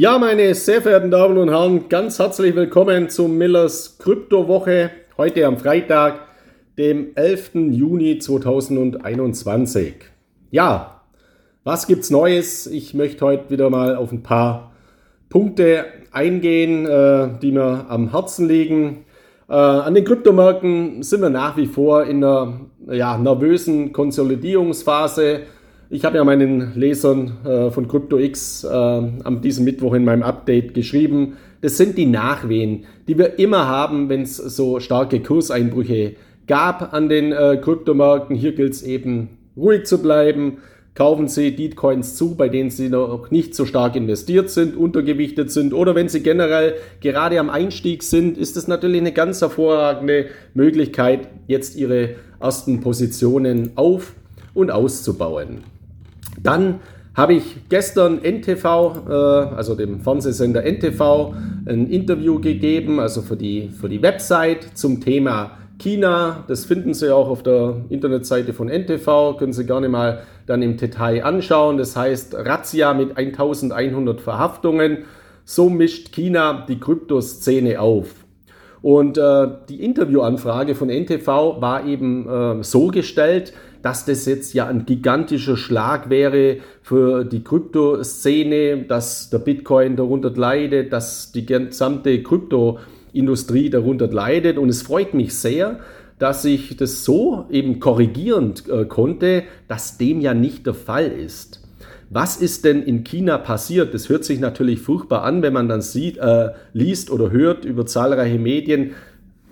Ja, meine sehr verehrten Damen und Herren, ganz herzlich willkommen zum Millers Kryptowoche. Heute am Freitag, dem 11. Juni 2021. Ja, was gibt's Neues? Ich möchte heute wieder mal auf ein paar Punkte eingehen, äh, die mir am Herzen liegen. Äh, an den Kryptomärkten sind wir nach wie vor in einer ja, nervösen Konsolidierungsphase. Ich habe ja meinen Lesern äh, von CryptoX äh, am diesem Mittwoch in meinem Update geschrieben. Das sind die Nachwehen, die wir immer haben, wenn es so starke Kurseinbrüche gab an den äh, Kryptomärkten. Hier gilt es eben ruhig zu bleiben. Kaufen Sie die Coins zu, bei denen Sie noch nicht so stark investiert sind, untergewichtet sind oder wenn Sie generell gerade am Einstieg sind, ist es natürlich eine ganz hervorragende Möglichkeit, jetzt Ihre ersten Positionen auf und auszubauen. Dann habe ich gestern NTV, äh, also dem Fernsehsender NTV, ein Interview gegeben, also für die, für die Website zum Thema China. Das finden Sie auch auf der Internetseite von NTV, können Sie gerne mal dann im Detail anschauen. Das heißt Razzia mit 1100 Verhaftungen. So mischt China die Kryptoszene auf. Und äh, die Interviewanfrage von NTV war eben äh, so gestellt, dass das jetzt ja ein gigantischer Schlag wäre für die Kryptoszene, dass der Bitcoin darunter leidet, dass die gesamte Kryptoindustrie darunter leidet. Und es freut mich sehr, dass ich das so eben korrigieren äh, konnte, dass dem ja nicht der Fall ist. Was ist denn in China passiert? Das hört sich natürlich furchtbar an, wenn man dann sieht, äh, liest oder hört über zahlreiche Medien,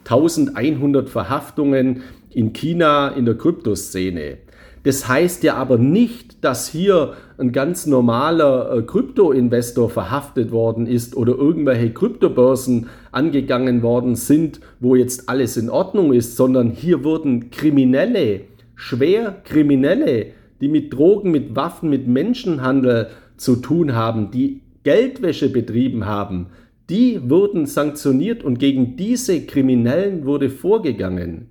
1100 Verhaftungen in China in der Kryptoszene. Das heißt ja aber nicht, dass hier ein ganz normaler äh, Kryptoinvestor verhaftet worden ist oder irgendwelche Kryptobörsen angegangen worden sind, wo jetzt alles in Ordnung ist, sondern hier wurden Kriminelle, schwer Kriminelle, die mit Drogen, mit Waffen, mit Menschenhandel zu tun haben, die Geldwäsche betrieben haben, die wurden sanktioniert und gegen diese Kriminellen wurde vorgegangen.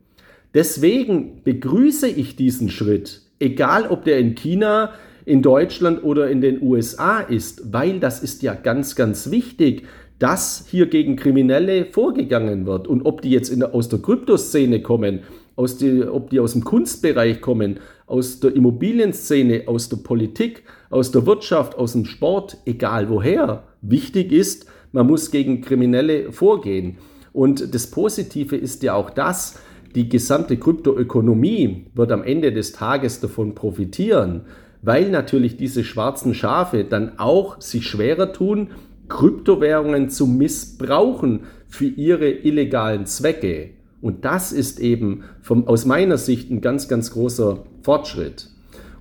Deswegen begrüße ich diesen Schritt, egal ob der in China, in Deutschland oder in den USA ist, weil das ist ja ganz, ganz wichtig, dass hier gegen Kriminelle vorgegangen wird. Und ob die jetzt der, aus der Kryptoszene kommen, aus die, ob die aus dem Kunstbereich kommen, aus der Immobilienszene, aus der Politik, aus der Wirtschaft, aus dem Sport, egal woher. Wichtig ist, man muss gegen Kriminelle vorgehen. Und das Positive ist ja auch das, die gesamte Kryptoökonomie wird am Ende des Tages davon profitieren, weil natürlich diese schwarzen Schafe dann auch sich schwerer tun, Kryptowährungen zu missbrauchen für ihre illegalen Zwecke. Und das ist eben vom, aus meiner Sicht ein ganz, ganz großer Fortschritt.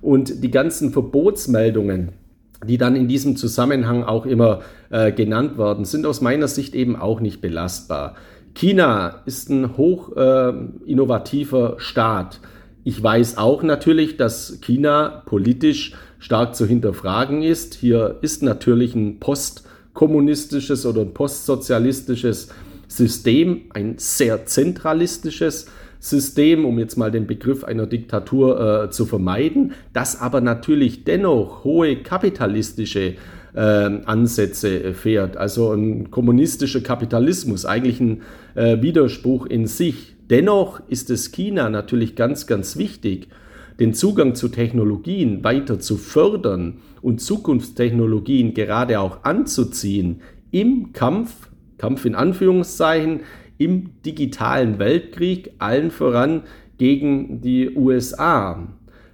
Und die ganzen Verbotsmeldungen, die dann in diesem Zusammenhang auch immer äh, genannt werden, sind aus meiner Sicht eben auch nicht belastbar. China ist ein hoch äh, innovativer Staat. Ich weiß auch natürlich, dass China politisch stark zu hinterfragen ist. Hier ist natürlich ein postkommunistisches oder ein postsozialistisches System, ein sehr zentralistisches System, um jetzt mal den Begriff einer Diktatur äh, zu vermeiden, das aber natürlich dennoch hohe kapitalistische äh, Ansätze fährt. Also ein kommunistischer Kapitalismus, eigentlich ein äh, Widerspruch in sich. Dennoch ist es China natürlich ganz, ganz wichtig, den Zugang zu Technologien weiter zu fördern und Zukunftstechnologien gerade auch anzuziehen im Kampf, Kampf in Anführungszeichen, im digitalen Weltkrieg, allen voran gegen die USA.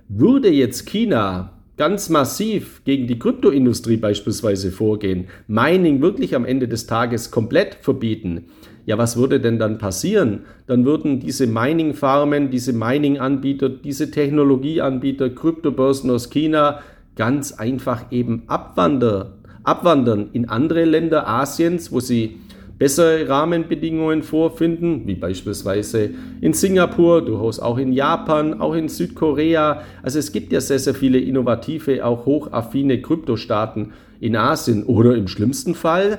Würde jetzt China ganz massiv gegen die Kryptoindustrie beispielsweise vorgehen, Mining wirklich am Ende des Tages komplett verbieten, ja, was würde denn dann passieren? Dann würden diese Mining-Farmen, diese Mining-Anbieter, diese Technologieanbieter, Kryptobörsen aus China ganz einfach eben abwandern, abwandern in andere Länder Asiens, wo sie bessere Rahmenbedingungen vorfinden, wie beispielsweise in Singapur, durchaus auch in Japan, auch in Südkorea. Also es gibt ja sehr, sehr viele innovative, auch hochaffine Kryptostaaten in Asien oder im schlimmsten Fall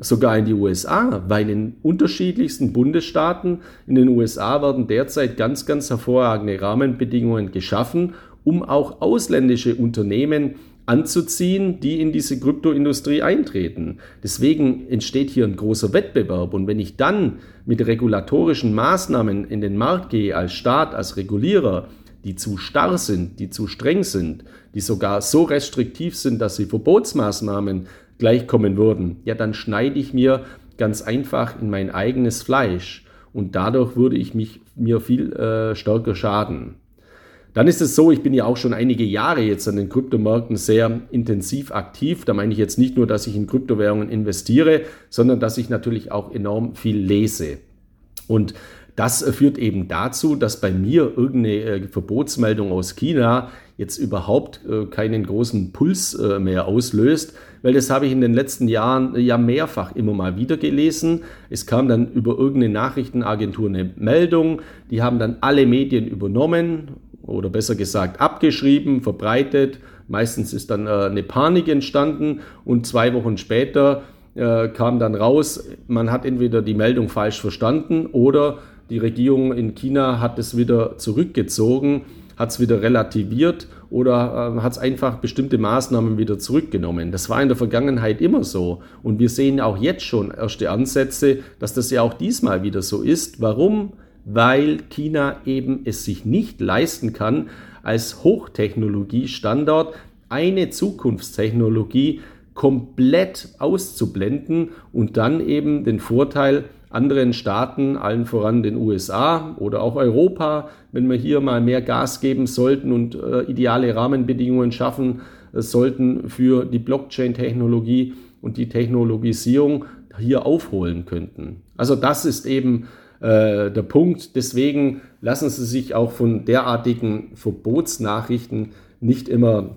sogar in die USA, weil in unterschiedlichsten Bundesstaaten in den USA werden derzeit ganz, ganz hervorragende Rahmenbedingungen geschaffen, um auch ausländische Unternehmen anzuziehen, die in diese Kryptoindustrie eintreten. Deswegen entsteht hier ein großer Wettbewerb. Und wenn ich dann mit regulatorischen Maßnahmen in den Markt gehe, als Staat, als Regulierer, die zu starr sind, die zu streng sind, die sogar so restriktiv sind, dass sie Verbotsmaßnahmen gleichkommen würden, ja, dann schneide ich mir ganz einfach in mein eigenes Fleisch und dadurch würde ich mich, mir viel äh, stärker schaden. Dann ist es so, ich bin ja auch schon einige Jahre jetzt an den Kryptomärkten sehr intensiv aktiv. Da meine ich jetzt nicht nur, dass ich in Kryptowährungen investiere, sondern dass ich natürlich auch enorm viel lese. Und das führt eben dazu, dass bei mir irgendeine äh, Verbotsmeldung aus China jetzt überhaupt äh, keinen großen Puls äh, mehr auslöst, weil das habe ich in den letzten Jahren ja mehrfach immer mal wieder gelesen. Es kam dann über irgendeine Nachrichtenagentur eine Meldung, die haben dann alle Medien übernommen oder besser gesagt abgeschrieben, verbreitet. Meistens ist dann äh, eine Panik entstanden und zwei Wochen später äh, kam dann raus, man hat entweder die Meldung falsch verstanden oder die Regierung in China hat es wieder zurückgezogen, hat es wieder relativiert oder äh, hat es einfach bestimmte Maßnahmen wieder zurückgenommen. Das war in der Vergangenheit immer so. Und wir sehen auch jetzt schon erste Ansätze, dass das ja auch diesmal wieder so ist. Warum? Weil China eben es sich nicht leisten kann, als Hochtechnologiestandort eine Zukunftstechnologie komplett auszublenden und dann eben den Vorteil anderen Staaten, allen voran den USA oder auch Europa, wenn wir hier mal mehr Gas geben sollten und äh, ideale Rahmenbedingungen schaffen äh, sollten für die Blockchain-Technologie und die Technologisierung hier aufholen könnten. Also das ist eben äh, der Punkt. Deswegen lassen Sie sich auch von derartigen Verbotsnachrichten nicht immer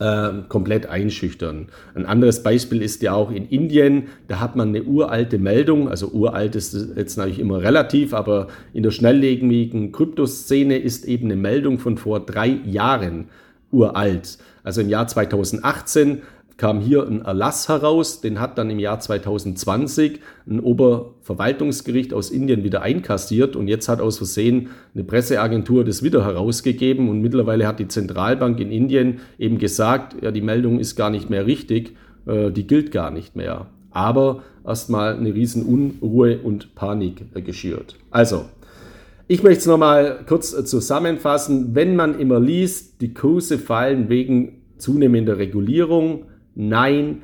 äh, komplett einschüchtern. Ein anderes Beispiel ist ja auch in Indien, da hat man eine uralte Meldung, also uralt ist jetzt natürlich immer relativ, aber in der schnelllebigen Kryptoszene ist eben eine Meldung von vor drei Jahren uralt. Also im Jahr 2018 kam hier ein Erlass heraus, den hat dann im Jahr 2020 ein Oberverwaltungsgericht aus Indien wieder einkassiert und jetzt hat aus Versehen eine Presseagentur das wieder herausgegeben und mittlerweile hat die Zentralbank in Indien eben gesagt, ja, die Meldung ist gar nicht mehr richtig, äh, die gilt gar nicht mehr. Aber erstmal eine riesen Unruhe und Panik äh, geschürt. Also, ich möchte es nochmal kurz zusammenfassen. Wenn man immer liest, die Kurse fallen wegen zunehmender Regulierung, Nein,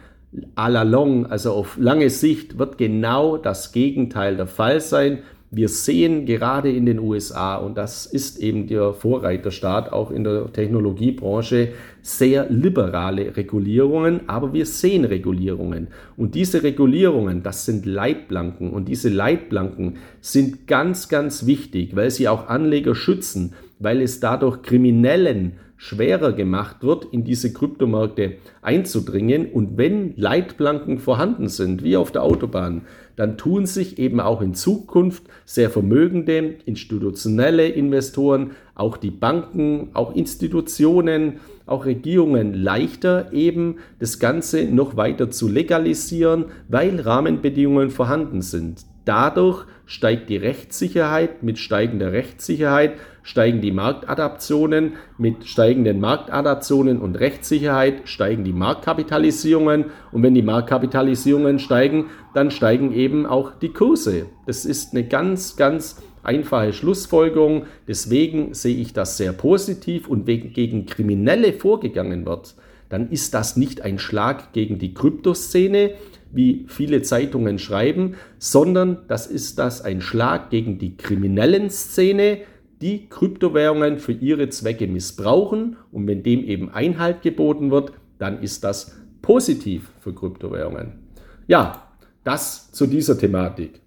à la long, also auf lange Sicht, wird genau das Gegenteil der Fall sein. Wir sehen gerade in den USA, und das ist eben der Vorreiterstaat auch in der Technologiebranche, sehr liberale Regulierungen, aber wir sehen Regulierungen. Und diese Regulierungen, das sind Leitplanken. Und diese Leitplanken sind ganz, ganz wichtig, weil sie auch Anleger schützen, weil es dadurch Kriminellen schwerer gemacht wird, in diese Kryptomärkte einzudringen. Und wenn Leitplanken vorhanden sind, wie auf der Autobahn, dann tun sich eben auch in Zukunft sehr vermögende institutionelle Investoren, auch die Banken, auch Institutionen, auch Regierungen leichter eben das Ganze noch weiter zu legalisieren, weil Rahmenbedingungen vorhanden sind. Dadurch steigt die Rechtssicherheit, mit steigender Rechtssicherheit steigen die Marktadaptionen, mit steigenden Marktadaptionen und Rechtssicherheit steigen die Marktkapitalisierungen und wenn die Marktkapitalisierungen steigen, dann steigen eben auch die Kurse. Das ist eine ganz, ganz einfache Schlussfolgerung. Deswegen sehe ich das sehr positiv und gegen Kriminelle vorgegangen wird, dann ist das nicht ein Schlag gegen die Kryptoszene, wie viele Zeitungen schreiben, sondern das ist das ein Schlag gegen die kriminellen Szene, die Kryptowährungen für ihre Zwecke missbrauchen und wenn dem eben Einhalt geboten wird, dann ist das positiv für Kryptowährungen. Ja, das zu dieser Thematik.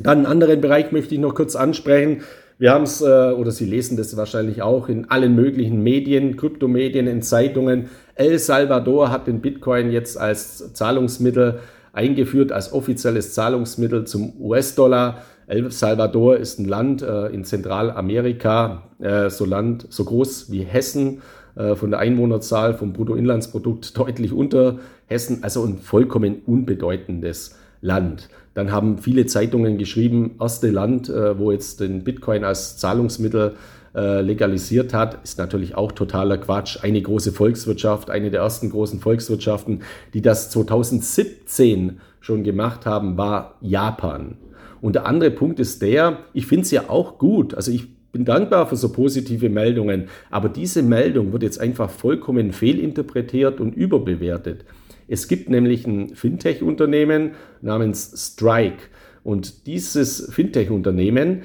Dann einen anderen Bereich möchte ich noch kurz ansprechen. Wir haben es, äh, oder Sie lesen das wahrscheinlich auch in allen möglichen Medien, Kryptomedien, in Zeitungen. El Salvador hat den Bitcoin jetzt als Zahlungsmittel eingeführt, als offizielles Zahlungsmittel zum US-Dollar. El Salvador ist ein Land äh, in Zentralamerika, äh, so Land, so groß wie Hessen, äh, von der Einwohnerzahl, vom Bruttoinlandsprodukt deutlich unter Hessen, also ein vollkommen unbedeutendes Land. Dann haben viele Zeitungen geschrieben, erste Land, äh, wo jetzt den Bitcoin als Zahlungsmittel äh, legalisiert hat, ist natürlich auch totaler Quatsch. Eine große Volkswirtschaft, eine der ersten großen Volkswirtschaften, die das 2017 schon gemacht haben, war Japan. Und der andere Punkt ist der, ich finde es ja auch gut, also ich bin dankbar für so positive Meldungen, aber diese Meldung wird jetzt einfach vollkommen fehlinterpretiert und überbewertet. Es gibt nämlich ein Fintech-Unternehmen namens Strike. Und dieses Fintech-Unternehmen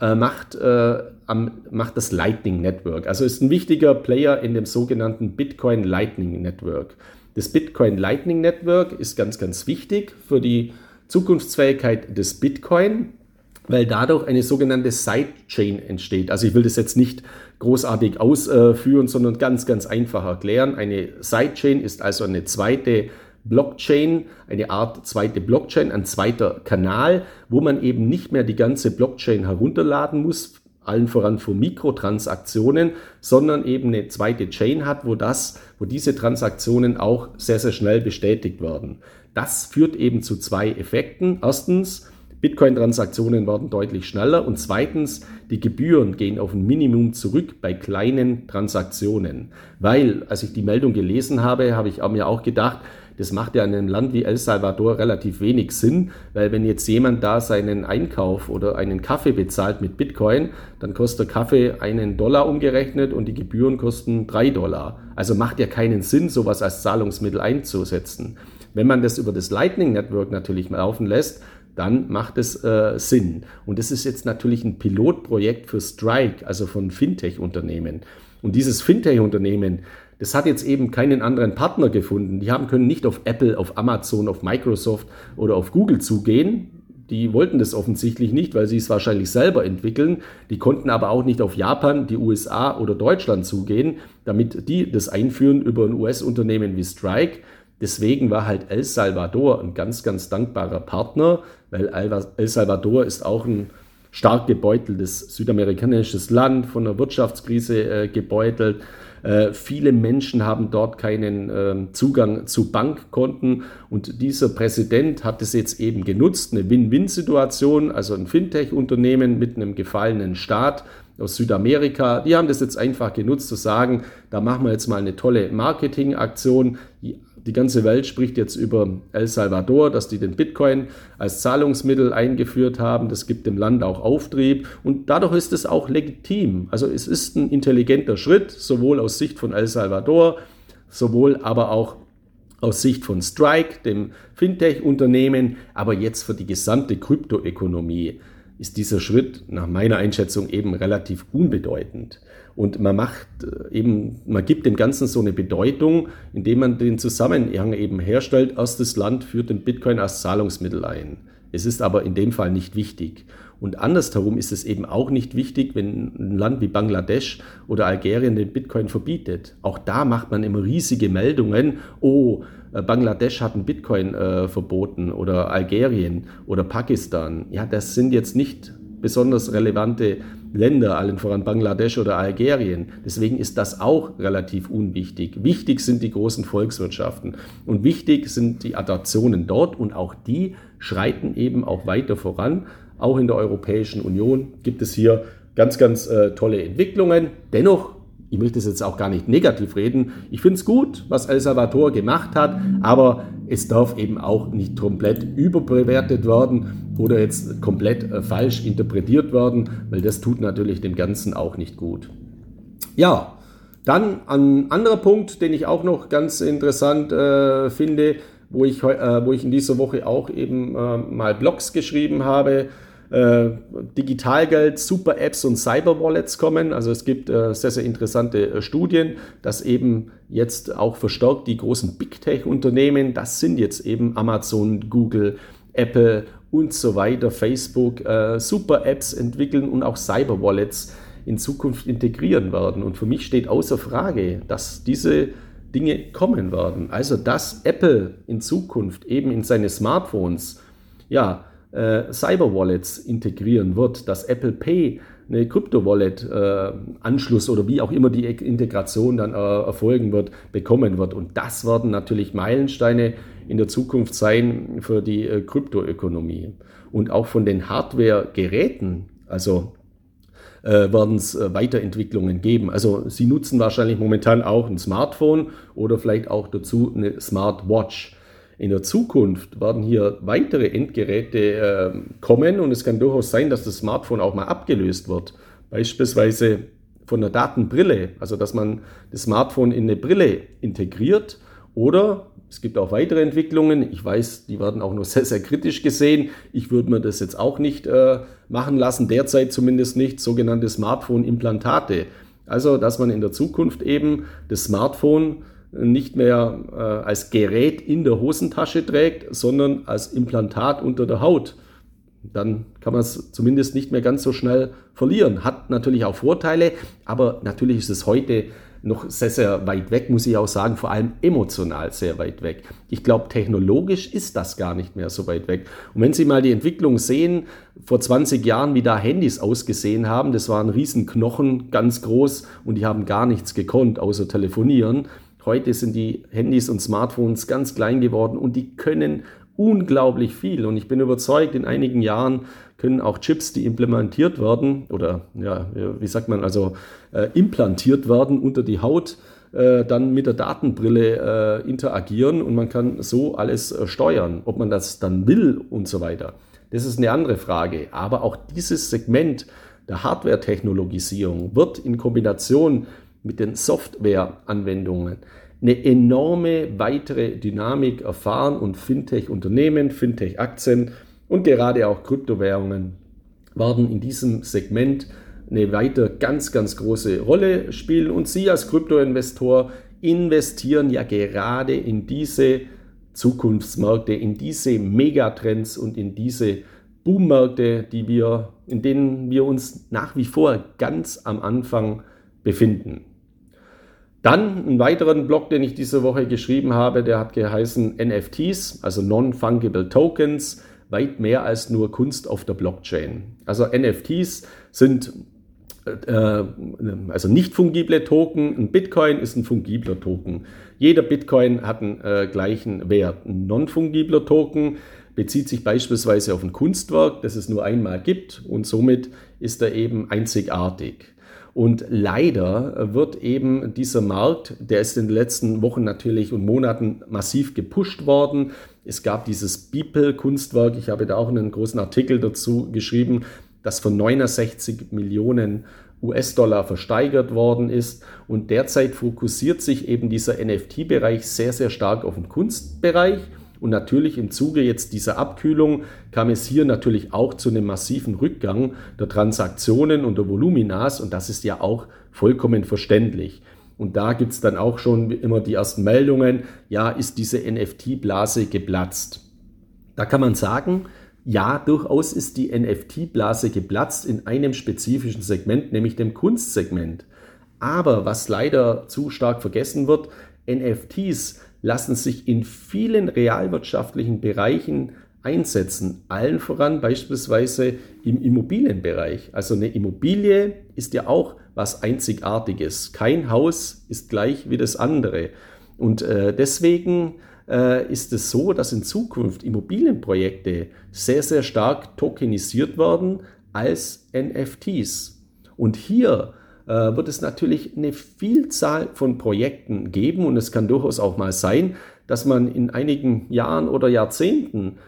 äh, macht, äh, am, macht das Lightning Network, also ist ein wichtiger Player in dem sogenannten Bitcoin Lightning Network. Das Bitcoin Lightning Network ist ganz, ganz wichtig für die Zukunftsfähigkeit des Bitcoin weil dadurch eine sogenannte Sidechain entsteht. Also ich will das jetzt nicht großartig ausführen, sondern ganz, ganz einfach erklären. Eine Sidechain ist also eine zweite Blockchain, eine Art zweite Blockchain, ein zweiter Kanal, wo man eben nicht mehr die ganze Blockchain herunterladen muss, allen voran für Mikrotransaktionen, sondern eben eine zweite Chain hat, wo das, wo diese Transaktionen auch sehr, sehr schnell bestätigt werden. Das führt eben zu zwei Effekten. Erstens, Bitcoin-Transaktionen werden deutlich schneller und zweitens, die Gebühren gehen auf ein Minimum zurück bei kleinen Transaktionen. Weil, als ich die Meldung gelesen habe, habe ich mir auch gedacht, das macht ja in einem Land wie El Salvador relativ wenig Sinn, weil wenn jetzt jemand da seinen Einkauf oder einen Kaffee bezahlt mit Bitcoin, dann kostet der Kaffee einen Dollar umgerechnet und die Gebühren kosten drei Dollar. Also macht ja keinen Sinn, sowas als Zahlungsmittel einzusetzen. Wenn man das über das Lightning Network natürlich laufen lässt, dann macht es äh, Sinn. Und das ist jetzt natürlich ein Pilotprojekt für Strike, also von Fintech-Unternehmen. Und dieses Fintech-Unternehmen, das hat jetzt eben keinen anderen Partner gefunden. Die haben können nicht auf Apple, auf Amazon, auf Microsoft oder auf Google zugehen. Die wollten das offensichtlich nicht, weil sie es wahrscheinlich selber entwickeln. Die konnten aber auch nicht auf Japan, die USA oder Deutschland zugehen, damit die das einführen über ein US-Unternehmen wie Strike. Deswegen war halt El Salvador ein ganz, ganz dankbarer Partner, weil El Salvador ist auch ein stark gebeuteltes südamerikanisches Land, von der Wirtschaftskrise äh, gebeutelt. Äh, viele Menschen haben dort keinen äh, Zugang zu Bankkonten und dieser Präsident hat es jetzt eben genutzt, eine Win-Win-Situation, also ein Fintech-Unternehmen mit einem gefallenen Staat aus Südamerika, die haben das jetzt einfach genutzt zu sagen, da machen wir jetzt mal eine tolle Marketingaktion. Die ganze Welt spricht jetzt über El Salvador, dass die den Bitcoin als Zahlungsmittel eingeführt haben. Das gibt dem Land auch Auftrieb und dadurch ist es auch legitim. Also es ist ein intelligenter Schritt, sowohl aus Sicht von El Salvador, sowohl aber auch aus Sicht von Strike, dem Fintech-Unternehmen, aber jetzt für die gesamte Kryptoökonomie ist dieser Schritt nach meiner Einschätzung eben relativ unbedeutend. Und man macht äh, eben, man gibt dem Ganzen so eine Bedeutung, indem man den Zusammenhang eben herstellt. Erstes Land führt den Bitcoin als Zahlungsmittel ein. Es ist aber in dem Fall nicht wichtig. Und andersherum ist es eben auch nicht wichtig, wenn ein Land wie Bangladesch oder Algerien den Bitcoin verbietet. Auch da macht man immer riesige Meldungen. Oh, äh, Bangladesch hat einen Bitcoin äh, verboten oder Algerien oder Pakistan. Ja, das sind jetzt nicht besonders relevante Länder, allen voran Bangladesch oder Algerien. Deswegen ist das auch relativ unwichtig. Wichtig sind die großen Volkswirtschaften und wichtig sind die Adaptionen dort und auch die schreiten eben auch weiter voran. Auch in der Europäischen Union gibt es hier ganz, ganz äh, tolle Entwicklungen. Dennoch ich möchte es jetzt auch gar nicht negativ reden. Ich finde es gut, was El Salvador gemacht hat, aber es darf eben auch nicht komplett überbewertet werden oder jetzt komplett äh, falsch interpretiert werden, weil das tut natürlich dem Ganzen auch nicht gut. Ja, dann ein anderer Punkt, den ich auch noch ganz interessant äh, finde, wo ich, äh, wo ich in dieser Woche auch eben äh, mal Blogs geschrieben habe, äh, Digitalgeld, Super-Apps und Cyber-Wallets kommen. Also es gibt äh, sehr, sehr interessante äh, Studien, dass eben jetzt auch verstärkt die großen Big Tech-Unternehmen, das sind jetzt eben Amazon, Google, Apple und so weiter, Facebook, äh, Super-Apps entwickeln und auch Cyber-Wallets in Zukunft integrieren werden. Und für mich steht außer Frage, dass diese Dinge kommen werden. Also dass Apple in Zukunft eben in seine Smartphones ja äh, Cyber-Wallets integrieren wird, dass Apple Pay eine Krypto-Wallet-Anschluss äh, oder wie auch immer die Integration dann äh, erfolgen wird, bekommen wird. Und das werden natürlich Meilensteine in der Zukunft sein für die äh, Kryptoökonomie. Und auch von den Hardware-Geräten, also äh, werden es äh, Weiterentwicklungen geben. Also Sie nutzen wahrscheinlich momentan auch ein Smartphone oder vielleicht auch dazu eine Smartwatch. In der Zukunft werden hier weitere Endgeräte äh, kommen und es kann durchaus sein, dass das Smartphone auch mal abgelöst wird. Beispielsweise von der Datenbrille, also dass man das Smartphone in eine Brille integriert oder es gibt auch weitere Entwicklungen. Ich weiß, die werden auch nur sehr, sehr kritisch gesehen. Ich würde mir das jetzt auch nicht äh, machen lassen, derzeit zumindest nicht, sogenannte Smartphone-Implantate. Also, dass man in der Zukunft eben das Smartphone nicht mehr äh, als Gerät in der Hosentasche trägt, sondern als Implantat unter der Haut. Dann kann man es zumindest nicht mehr ganz so schnell verlieren. Hat natürlich auch Vorteile, aber natürlich ist es heute noch sehr, sehr weit weg, muss ich auch sagen, vor allem emotional sehr weit weg. Ich glaube, technologisch ist das gar nicht mehr so weit weg. Und wenn Sie mal die Entwicklung sehen, vor 20 Jahren, wie da Handys ausgesehen haben, das waren Riesenknochen, ganz groß und die haben gar nichts gekonnt, außer telefonieren. Heute sind die Handys und Smartphones ganz klein geworden und die können unglaublich viel. Und ich bin überzeugt, in einigen Jahren können auch Chips, die implementiert werden oder ja, wie sagt man, also äh, implantiert werden unter die Haut, äh, dann mit der Datenbrille äh, interagieren und man kann so alles äh, steuern, ob man das dann will und so weiter. Das ist eine andere Frage. Aber auch dieses Segment der Hardware-Technologisierung wird in Kombination mit den Software-Anwendungen eine enorme weitere Dynamik erfahren und Fintech-Unternehmen, Fintech-Aktien und gerade auch Kryptowährungen werden in diesem Segment eine weiter ganz, ganz große Rolle spielen. Und Sie als Kryptoinvestor investieren ja gerade in diese Zukunftsmärkte, in diese Megatrends und in diese Boommärkte, die wir, in denen wir uns nach wie vor ganz am Anfang befinden. Dann einen weiteren Blog, den ich diese Woche geschrieben habe, der hat geheißen NFTs, also Non-Fungible Tokens, weit mehr als nur Kunst auf der Blockchain. Also NFTs sind äh, also nicht fungible Token. Ein Bitcoin ist ein fungibler Token. Jeder Bitcoin hat einen äh, gleichen Wert. Ein non-fungibler Token bezieht sich beispielsweise auf ein Kunstwerk, das es nur einmal gibt und somit ist er eben einzigartig. Und leider wird eben dieser Markt, der ist in den letzten Wochen natürlich und Monaten massiv gepusht worden. Es gab dieses Beeple-Kunstwerk, ich habe da auch einen großen Artikel dazu geschrieben, das von 69 Millionen US-Dollar versteigert worden ist. Und derzeit fokussiert sich eben dieser NFT-Bereich sehr, sehr stark auf den Kunstbereich. Und natürlich im Zuge jetzt dieser Abkühlung kam es hier natürlich auch zu einem massiven Rückgang der Transaktionen und der Voluminas und das ist ja auch vollkommen verständlich. Und da gibt es dann auch schon immer die ersten Meldungen, ja, ist diese NFT-Blase geplatzt. Da kann man sagen, ja, durchaus ist die NFT-Blase geplatzt in einem spezifischen Segment, nämlich dem Kunstsegment. Aber was leider zu stark vergessen wird, NFTs lassen sich in vielen realwirtschaftlichen Bereichen einsetzen, allen voran beispielsweise im Immobilienbereich. Also eine Immobilie ist ja auch was Einzigartiges. Kein Haus ist gleich wie das andere. Und äh, deswegen äh, ist es so, dass in Zukunft Immobilienprojekte sehr, sehr stark tokenisiert werden als NFTs. Und hier wird es natürlich eine Vielzahl von Projekten geben und es kann durchaus auch mal sein, dass man in einigen Jahren oder Jahrzehnten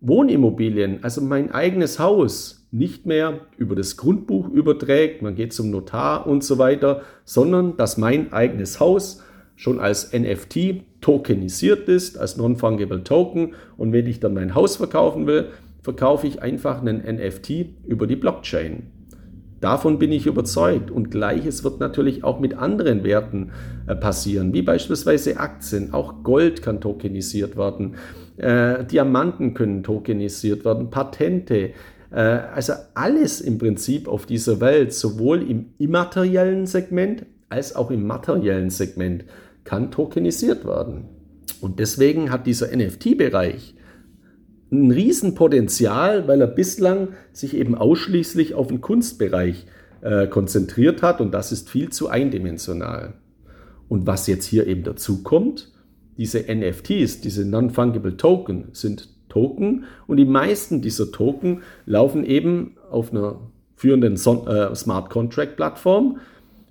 Wohnimmobilien, also mein eigenes Haus, nicht mehr über das Grundbuch überträgt, man geht zum Notar und so weiter, sondern dass mein eigenes Haus schon als NFT tokenisiert ist, als Non-Fungible Token und wenn ich dann mein Haus verkaufen will, verkaufe ich einfach einen NFT über die Blockchain. Davon bin ich überzeugt. Und gleiches wird natürlich auch mit anderen Werten äh, passieren, wie beispielsweise Aktien. Auch Gold kann tokenisiert werden. Äh, Diamanten können tokenisiert werden. Patente. Äh, also alles im Prinzip auf dieser Welt, sowohl im immateriellen Segment als auch im materiellen Segment, kann tokenisiert werden. Und deswegen hat dieser NFT-Bereich ein Riesenpotenzial, weil er bislang sich eben ausschließlich auf den Kunstbereich äh, konzentriert hat und das ist viel zu eindimensional. Und was jetzt hier eben dazu kommt, diese NFTs, diese Non-Fungible Token, sind Token und die meisten dieser Token laufen eben auf einer führenden äh, Smart Contract Plattform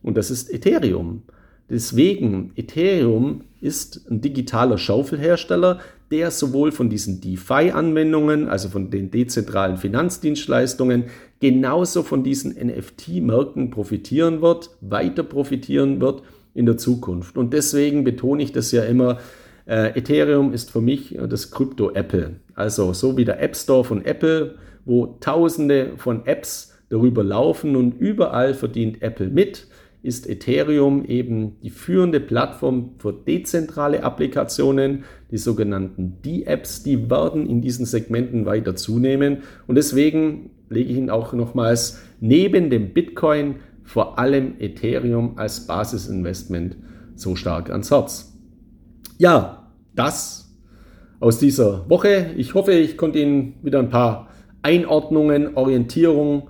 und das ist Ethereum. Deswegen, Ethereum ist ein digitaler Schaufelhersteller, der sowohl von diesen DeFi-Anwendungen, also von den dezentralen Finanzdienstleistungen, genauso von diesen NFT-Märkten profitieren wird, weiter profitieren wird in der Zukunft. Und deswegen betone ich das ja immer, äh, Ethereum ist für mich das Krypto-Apple. Also so wie der App Store von Apple, wo tausende von Apps darüber laufen und überall verdient Apple mit ist Ethereum eben die führende Plattform für dezentrale Applikationen. Die sogenannten D-Apps, die werden in diesen Segmenten weiter zunehmen. Und deswegen lege ich Ihnen auch nochmals neben dem Bitcoin vor allem Ethereum als Basisinvestment so stark ans Herz. Ja, das aus dieser Woche. Ich hoffe, ich konnte Ihnen wieder ein paar Einordnungen, Orientierungen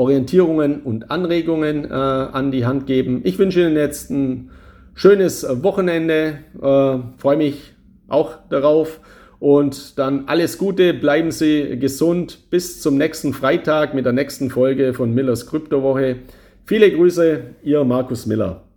Orientierungen und Anregungen äh, an die Hand geben. Ich wünsche Ihnen jetzt ein schönes Wochenende, äh, freue mich auch darauf und dann alles Gute, bleiben Sie gesund. Bis zum nächsten Freitag mit der nächsten Folge von Millers Kryptowoche. Viele Grüße, Ihr Markus Miller.